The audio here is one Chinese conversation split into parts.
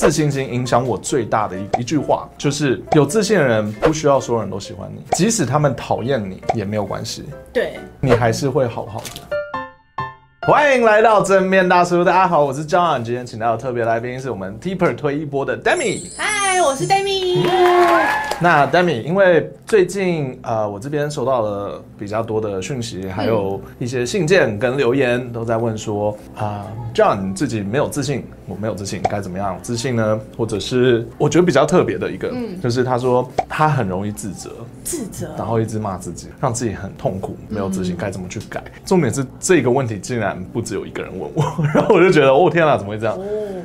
自信心影响我最大的一一句话，就是有自信的人不需要所有人都喜欢你，即使他们讨厌你也没有关系，对，你还是会好好的。欢迎来到正面大叔，大家好，我是 John，今天请到的特别来宾是我们 Tipper 推一波的 Demi。嗨，我是 Demi。那 Demi，因为最近呃，我这边收到了比较多的讯息，还有一些信件跟留言，都在问说啊、呃、，John 你自己没有自信，我没有自信，该怎么样自信呢？或者是我觉得比较特别的一个，嗯，就是他说他很容易自责，自责，然后一直骂自己，让自己很痛苦，没有自信，该怎么去改？重点是这个问题竟然。不只有一个人问我，然后我就觉得，哦天哪，怎么会这样？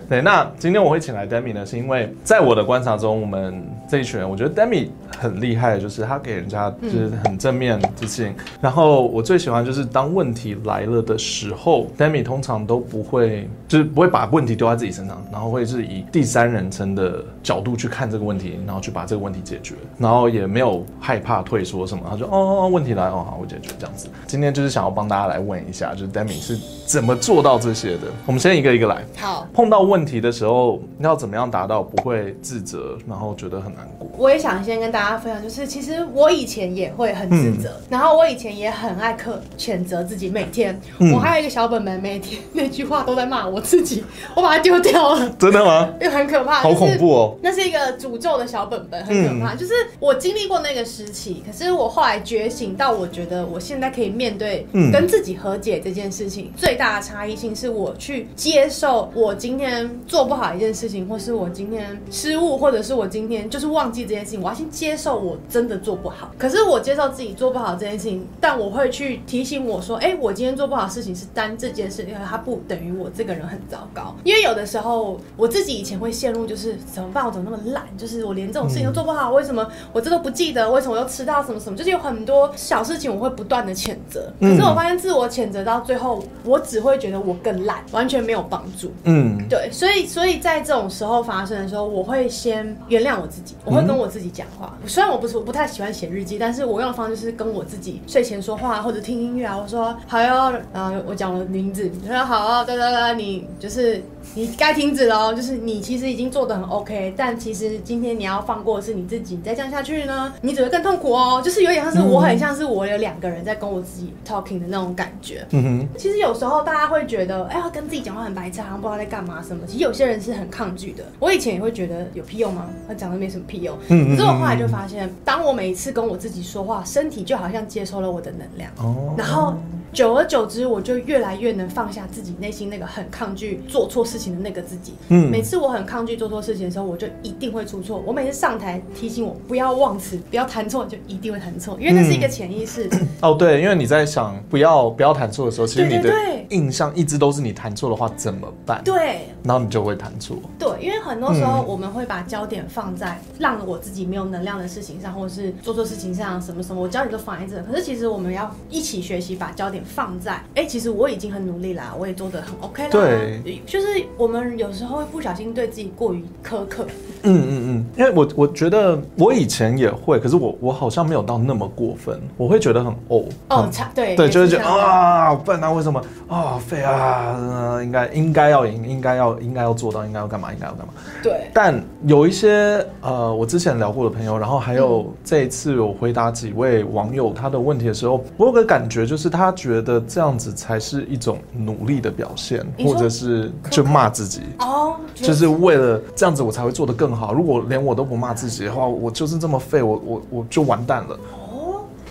对，那今天我会请来 Demi 呢，是因为在我的观察中，我们这一群人，我觉得 Demi 很厉害，就是他给人家就是很正面自信。然后我最喜欢就是当问题来了的时候，Demi 通常都不会，就是不会把问题丢在自己身上，然后会是以第三人称的角度去看这个问题，然后去把这个问题解决，然后也没有害怕退缩什么，他就哦，问题来哦，好，我解决这样子。今天就是想要帮大家来问一下，就是 Demi 是。怎么做到这些的？我们先一个一个来。好，碰到问题的时候，要怎么样达到不会自责，然后觉得很难过？我也想先跟大家分享，就是其实我以前也会很自责，嗯、然后我以前也很爱刻谴责自己，每天、嗯、我还有一个小本本，每天那句话都在骂我自己，我把它丢掉了。真的吗？又很可怕，好恐怖哦！那是一个诅咒的小本本，很可怕。嗯、就是我经历过那个时期，可是我后来觉醒到，我觉得我现在可以面对跟自己和解这件事情，嗯、最大的差异性是我去接受我今天做不好一件事情，或是我今天失误，或者是我今天就是忘记这件事情。我要先接受我真的做不好。可是我接受自己做不好这件事情，但我会去提醒我说：“哎，我今天做不好的事情是单这件事情，它不等于我这个人很糟糕。”因为有的时候我自己以前会陷入就是怎么办？我怎么那么懒？就是我连这种事情都做不好，为什么我这都不记得？为什么我又迟到？什么什么？就是有很多小事情我会不断的谴责。可是我发现自我谴责到最后，我只会觉得我更懒，完全没有帮助。嗯，对，所以所以在这种时候发生的时候，我会先原谅我自己，我会跟我自己讲话。虽然我不是我不太喜欢写日记，但是我用的方式是跟我自己睡前说话或者听音乐啊。我说好哟，然后我讲了名字，你说好，对对对，你就是。你该停止了，就是你其实已经做的很 OK，但其实今天你要放过的是你自己，你再这样下去呢，你只会更痛苦哦。就是有点像是我很像是我有两个人在跟我自己 talking 的那种感觉。嗯哼。其实有时候大家会觉得，哎呀，跟自己讲话很白痴，好像不知道在干嘛什么。其实有些人是很抗拒的。我以前也会觉得有屁用吗？他讲的没什么屁用。嗯。可是我后来就发现，当我每一次跟我自己说话，身体就好像接收了我的能量。哦。然后。久而久之，我就越来越能放下自己内心那个很抗拒做错事情的那个自己。嗯，每次我很抗拒做错事情的时候，我就一定会出错。我每次上台提醒我不要忘词，不要弹错，就一定会弹错，因为那是一个潜意识。嗯、哦，对，因为你在想不要不要弹错的时候，其实你的印象一直都是你弹错的话怎么办？对，然后你就会弹错。对，因为很多时候我们会把焦点放在让我自己没有能量的事情上，或者是做错事情上，什么什么，我焦点都放在这。可是其实我们要一起学习，把焦点。放在哎、欸，其实我已经很努力啦，我也做得很 OK 啦。对，就是我们有时候会不小心对自己过于苛刻。嗯嗯嗯，因为我我觉得我以前也会，可是我我好像没有到那么过分，我会觉得很哦哦，对对，就是觉得啊笨啊，为什么啊废啊，应该应该要赢，应该要应该要做到，应该要干嘛，应该要干嘛。对，但有一些呃，我之前聊过的朋友，然后还有这一次我回答几位网友他的问题的时候，我有个感觉就是他觉得这样子才是一种努力的表现，或者是就骂自己哦，就是为了这样子我才会做得更好。好，如果连我都不骂自己的话，我就是这么废，我我我就完蛋了。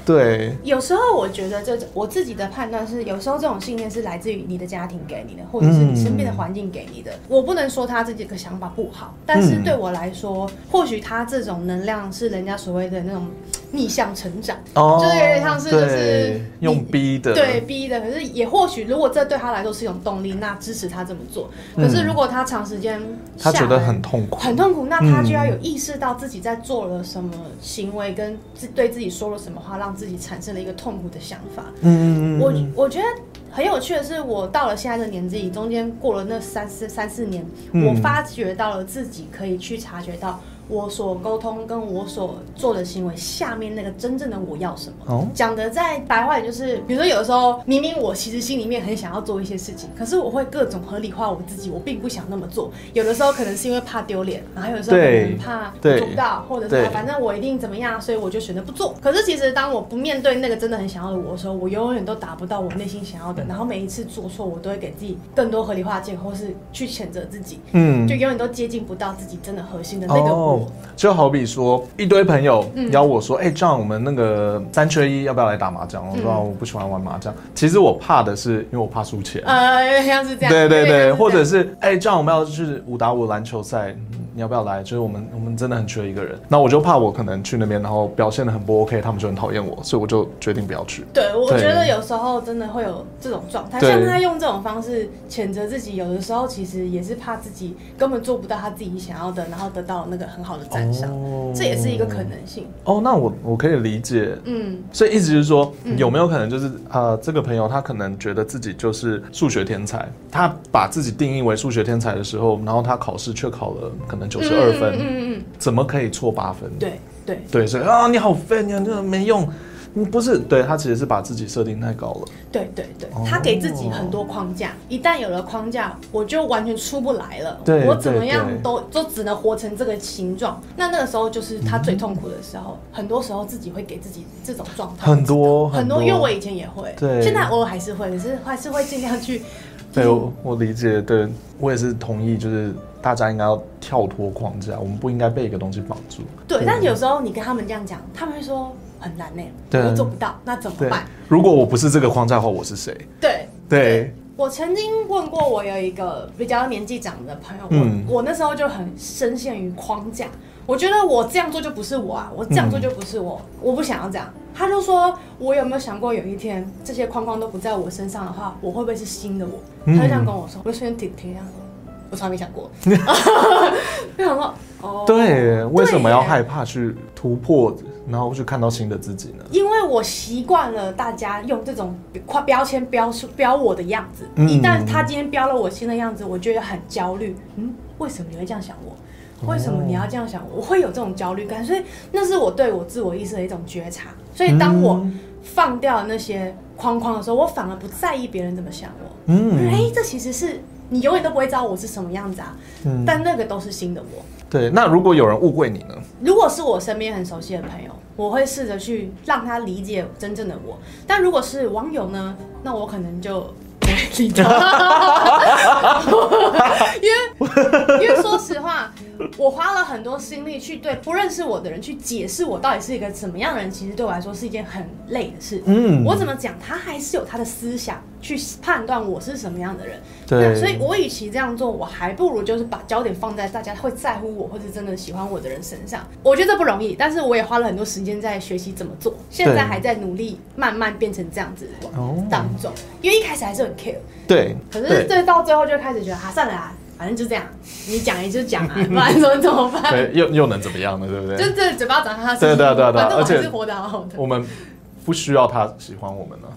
哦，对。有时候我觉得这我自己的判断是，有时候这种信念是来自于你的家庭给你的，或者是你身边的环境给你的。嗯、我不能说他自己的想法不好，但是对我来说，嗯、或许他这种能量是人家所谓的那种。逆向成长，哦、就是有点像是就是用逼的，对逼的。可是也或许，如果这对他来说是一种动力，那支持他这么做。可是如果他长时间他觉得很痛苦，很痛苦，那他就要有意识到自己在做了什么行为，跟自对自己说了什么话，让自己产生了一个痛苦的想法。嗯，我我觉得很有趣的是，我到了现在的年纪，中间过了那三四三四年，我发觉到了自己可以去察觉到。我所沟通跟我所做的行为下面那个真正的我要什么。哦，讲的再白话点就是，比如说有的时候明明我其实心里面很想要做一些事情，可是我会各种合理化我自己，我并不想那么做。有的时候可能是因为怕丢脸，然后有的时候可能怕做不到，或者是反正我一定怎么样，所以我就选择不做。可是其实当我不面对那个真的很想要的我的时候，我永远都达不到我内心想要的。然后每一次做错，我都会给自己更多合理化借口，或是去谴责自己。嗯，就永远都接近不到自己真的核心的那个我。哦，就好比说一堆朋友邀我说：“哎、嗯，这样、欸、我们那个三缺一，要不要来打麻将？”我说：“我不喜欢玩麻将。嗯”其实我怕的是，因为我怕输钱。呃，像是这样。对对对，或者是哎，这样、欸、我们要去五打五篮球赛。你要不要来？就是我们，我们真的很缺一个人。那我就怕我可能去那边，然后表现得很不 OK，他们就很讨厌我，所以我就决定不要去。对，我觉得有时候真的会有这种状态，像他用这种方式谴责自己，有的时候其实也是怕自己根本做不到他自己想要的，然后得到那个很好的赞赏，哦、这也是一个可能性。哦，那我我可以理解。嗯，所以意思就是说，有没有可能就是呃，这个朋友他可能觉得自己就是数学天才，他把自己定义为数学天才的时候，然后他考试却考了可能。九十二分，嗯嗯嗯，怎么可以错八分？对对对，所以啊，你好废，你这个没用，你不是对他其实是把自己设定太高了。对对对，他给自己很多框架，一旦有了框架，我就完全出不来了。对，我怎么样都都只能活成这个形状。那那个时候就是他最痛苦的时候，很多时候自己会给自己这种状态。很多很多，因为我以前也会，对，现在偶尔还是会，可是还是会尽量去。对，我理解，对我也是同意，就是。大家应该要跳脱框架，我们不应该被一个东西绑住。对，但有时候你跟他们这样讲，他们会说很难呢，对，我做不到，那怎么办？如果我不是这个框架的话，我是谁？对对，对。我曾经问过我有一个比较年纪长的朋友，嗯，我那时候就很深陷于框架，我觉得我这样做就不是我啊，我这样做就不是我，嗯，我不想要这样。他就说，我有没有想过有一天这些框框都不在我身上的话，我会不会是新的我？他就这样跟我说，我就瞬间停停这样。我从来没想过，没想过哦。对，为什么要害怕去突破，然后去看到新的自己呢？因为我习惯了大家用这种标标签标出标我的样子，嗯、一旦他今天标了我新的样子，我觉得很焦虑。嗯，为什么你会这样想我？为什么你要这样想我？会有这种焦虑感，所以那是我对我自我意识的一种觉察。所以当我放掉那些框框的时候，我反而不在意别人怎么想我。嗯，哎、欸，这其实是。你永远都不会知道我是什么样子啊，嗯，但那个都是新的我。对，那如果有人误会你呢？如果是我身边很熟悉的朋友，我会试着去让他理解真正的我。但如果是网友呢？那我可能就。因为，因为说实话，我花了很多心力去对不认识我的人去解释我到底是一个什么样的人，其实对我来说是一件很累的事。嗯，我怎么讲，他还是有他的思想去判断我是什么样的人。对，所以我与其这样做，我还不如就是把焦点放在大家会在乎我或者真的喜欢我的人身上。我觉得这不容易，但是我也花了很多时间在学习怎么做，现在还在努力慢慢变成这样子当中，因为一开始还是很 care。对，可是这到最后就开始觉得，啊，算了啊，反正就这样，你讲也就讲啊，不然怎么怎么办？对，又又能怎么样呢？对不对？就这嘴巴长他，对对对对，反正我还是活得好好的。我们不需要他喜欢我们呢。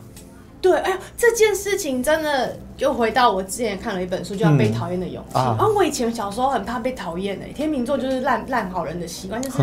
对，哎呀，这件事情真的就回到我之前看了一本书，叫《被讨厌的勇气》。啊，我以前小时候很怕被讨厌诶，天秤座就是烂烂好人的习惯，就是。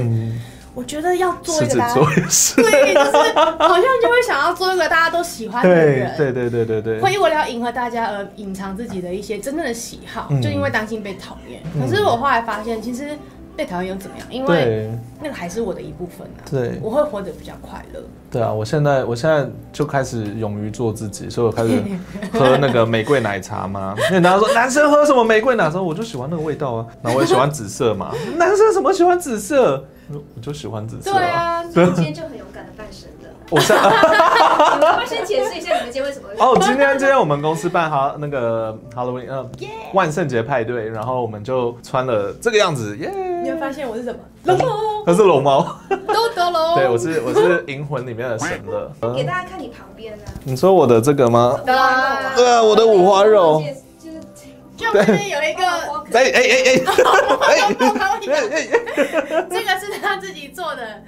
我觉得要做一个大家，对，就是好像就会想要做一个大家都喜欢的人，对对对对对，会为了要迎合大家而隐藏自己的一些真正的喜好，就因为担心被讨厌。可是我后来发现，其实被讨厌又怎么样？因为那个还是我的一部分啊。对，我会活得比较快乐。对啊，我现在我现在就开始勇于做自己，所以我开始 喝那个玫瑰奶茶嘛。因为大家说男生喝什么玫瑰奶茶，我就喜欢那个味道啊。然后我也喜欢紫色嘛，男生怎么喜欢紫色？我就喜欢紫色。对啊，所以今天就很勇敢的办生日。我先，你们先解释一下你们今天为什么？哦，今天今天我们公司办哈那个 Halloween，嗯，万圣节派对，然后我们就穿了这个样子，耶！你会发现我是什么？龙猫。它是龙猫。都得龙。对，我是我是银魂里面的神乐。给大家看你旁边呢。你说我的这个吗？对啊，我的五花肉。就旁边有一个，哎哎哎哎，这个是他自己做的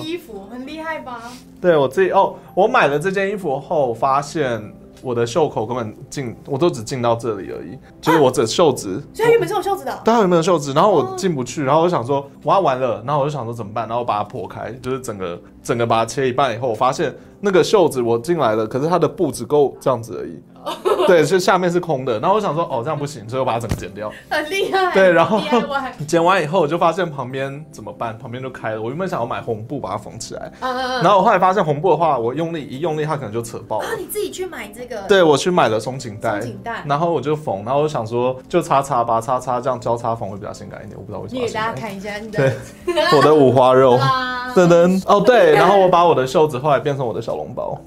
衣服，很厉害吧？对，我自己哦，我买了这件衣服后，发现我的袖口根本进，我都只进到这里而已，就是我的袖子。所以它原本是有袖子的。对，它原本有袖子，然后我进不去，然后我就想说，我要完了，然后我就想说怎么办？然后我把它破开，就是整个整个把它切一半以后，我发现那个袖子我进来了，可是它的布只够这样子而已。对，就下面是空的，然后我想说，哦，这样不行，所以我把它整个剪掉。很厉害。对，然后 剪完以后，我就发现旁边怎么办？旁边就开了。我原本想要买红布把它缝起来，嗯嗯嗯。然后我后来发现红布的话，我用力一用力，它可能就扯爆了。啊，你自己去买这个？对，我去买了松紧带。松紧带。然后我就缝，然后我想说，就擦擦吧，擦擦这样交叉缝会比较性感一点。我不知道为什么。你给大家看一下你的。对，我的五花肉。噔噔。哦，对，然后我把我的袖子后来变成我的小笼包。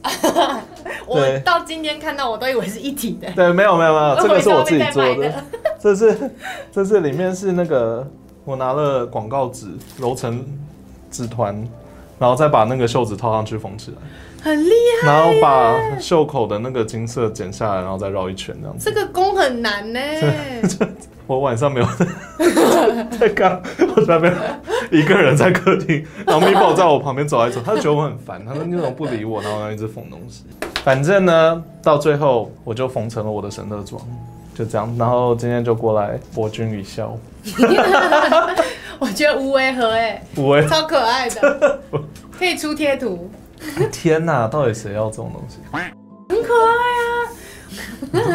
我到今天看到，我都以为是一体的。对，没有没有没有，这个是我自己做的。这是这是里面是那个我拿了广告纸揉成纸团，然后再把那个袖子套上去缝起来，很厉害。然后把袖口的那个金色剪下来，然后再绕一圈这样子。这个工很难呢。我晚上没有 在干，我在那边一个人在客厅，然后米宝在我旁边走来走，他就觉得我很烦，他说你怎么不理我，然后他一直缝东西。反正呢，到最后我就缝成了我的神乐装，就这样。然后今天就过来博君一笑。我觉得无违和哎，无违超可爱的，可以出贴图。天哪，到底谁要这种东西？很可爱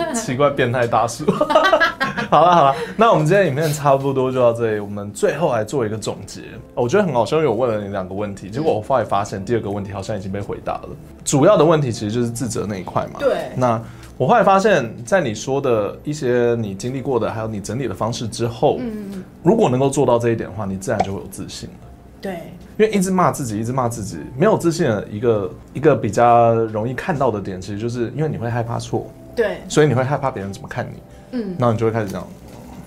啊！奇怪，变态大叔。好了好了，那我们今天影片差不多就到这里。我们最后来做一个总结。我觉得很好笑，因为我问了你两个问题，结果我后来发现第二个问题好像已经被回答了。主要的问题其实就是自责那一块嘛。对。那我后来发现，在你说的一些你经历过的，还有你整理的方式之后，嗯，如果能够做到这一点的话，你自然就会有自信了。对。因为一直骂自己，一直骂自己，没有自信的一个一个比较容易看到的点，其实就是因为你会害怕错。对。所以你会害怕别人怎么看你。嗯，然后你就会开始这样，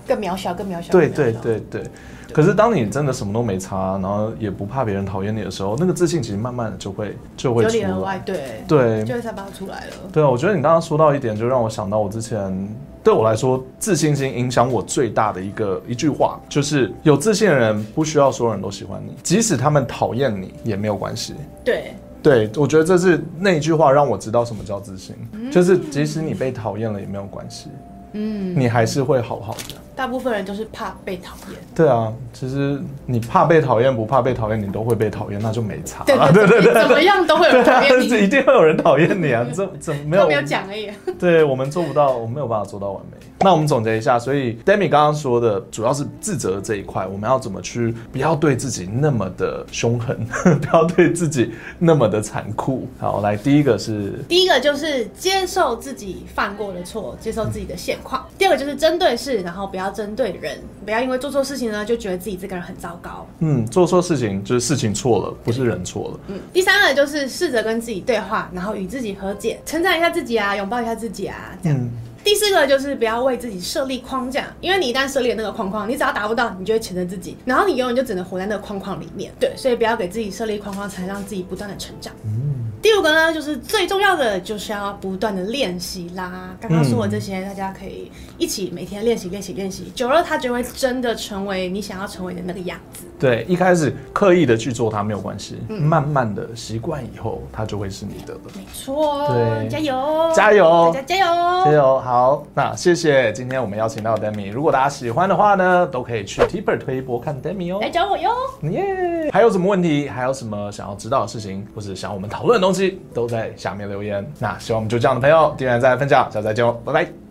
更渺小，更渺小。对对对对。可是当你真的什么都没差，然后也不怕别人讨厌你的时候，那个自信其实慢慢的就会就会出来。对对，就会散发出来了。对啊，我觉得你刚刚说到一点，就让我想到我之前对我来说，自信心影响我最大的一个一句话，就是有自信的人不需要所有人都喜欢你，即使他们讨厌你也没有关系。对对，我觉得这是那一句话让我知道什么叫自信，嗯、就是即使你被讨厌了也没有关系。嗯，你还是会好好的。大部分人都是怕被讨厌。对啊，其实你怕被讨厌不怕被讨厌，你都会被讨厌，那就没差。对对对对，怎么样都会有人讨厌你，一定会有人讨厌你啊！这怎么没有？没有讲而已。对，我们做不到，我们没有办法做到完美。那我们总结一下，所以 Demi 刚刚说的主要是自责这一块，我们要怎么去不要对自己那么的凶狠，不要对自己那么的残酷。好，来第一个是第一个就是接受自己犯过的错，接受自己的现况。嗯、第二个就是针对事，然后不要针对人，不要因为做错事情呢就觉得自己这个人很糟糕。嗯，做错事情就是事情错了，不是人错了。嗯，第三个就是试着跟自己对话，然后与自己和解，称赞一下自己啊，拥抱一下自己啊，这样。嗯第四个就是不要为自己设立框架，因为你一旦设立了那个框框，你只要达不到，你就会谴责自己，然后你永远就只能活在那个框框里面。对，所以不要给自己设立框框，才让自己不断的成长。嗯。第五个呢，就是最重要的，就是要不断的练习啦。刚刚说的这些，大家可以一起每天练习练习练习，久了它就会真的成为你想要成为的那个样子。对，一开始刻意的去做它没有关系，嗯、慢慢的习惯以后，它就会是你的了。没错，对，加油，加油，大家加油，加油。好，那谢谢今天我们邀请到 Demi，如果大家喜欢的话呢，都可以去 Tipper 推一波看 Demi 哦，来找我哟。耶，还有什么问题？还有什么想要知道的事情，或是想要我们讨论的东西，都在下面留言。那希望我们就这样的朋友，点赞再分享，下次再见哦，拜拜。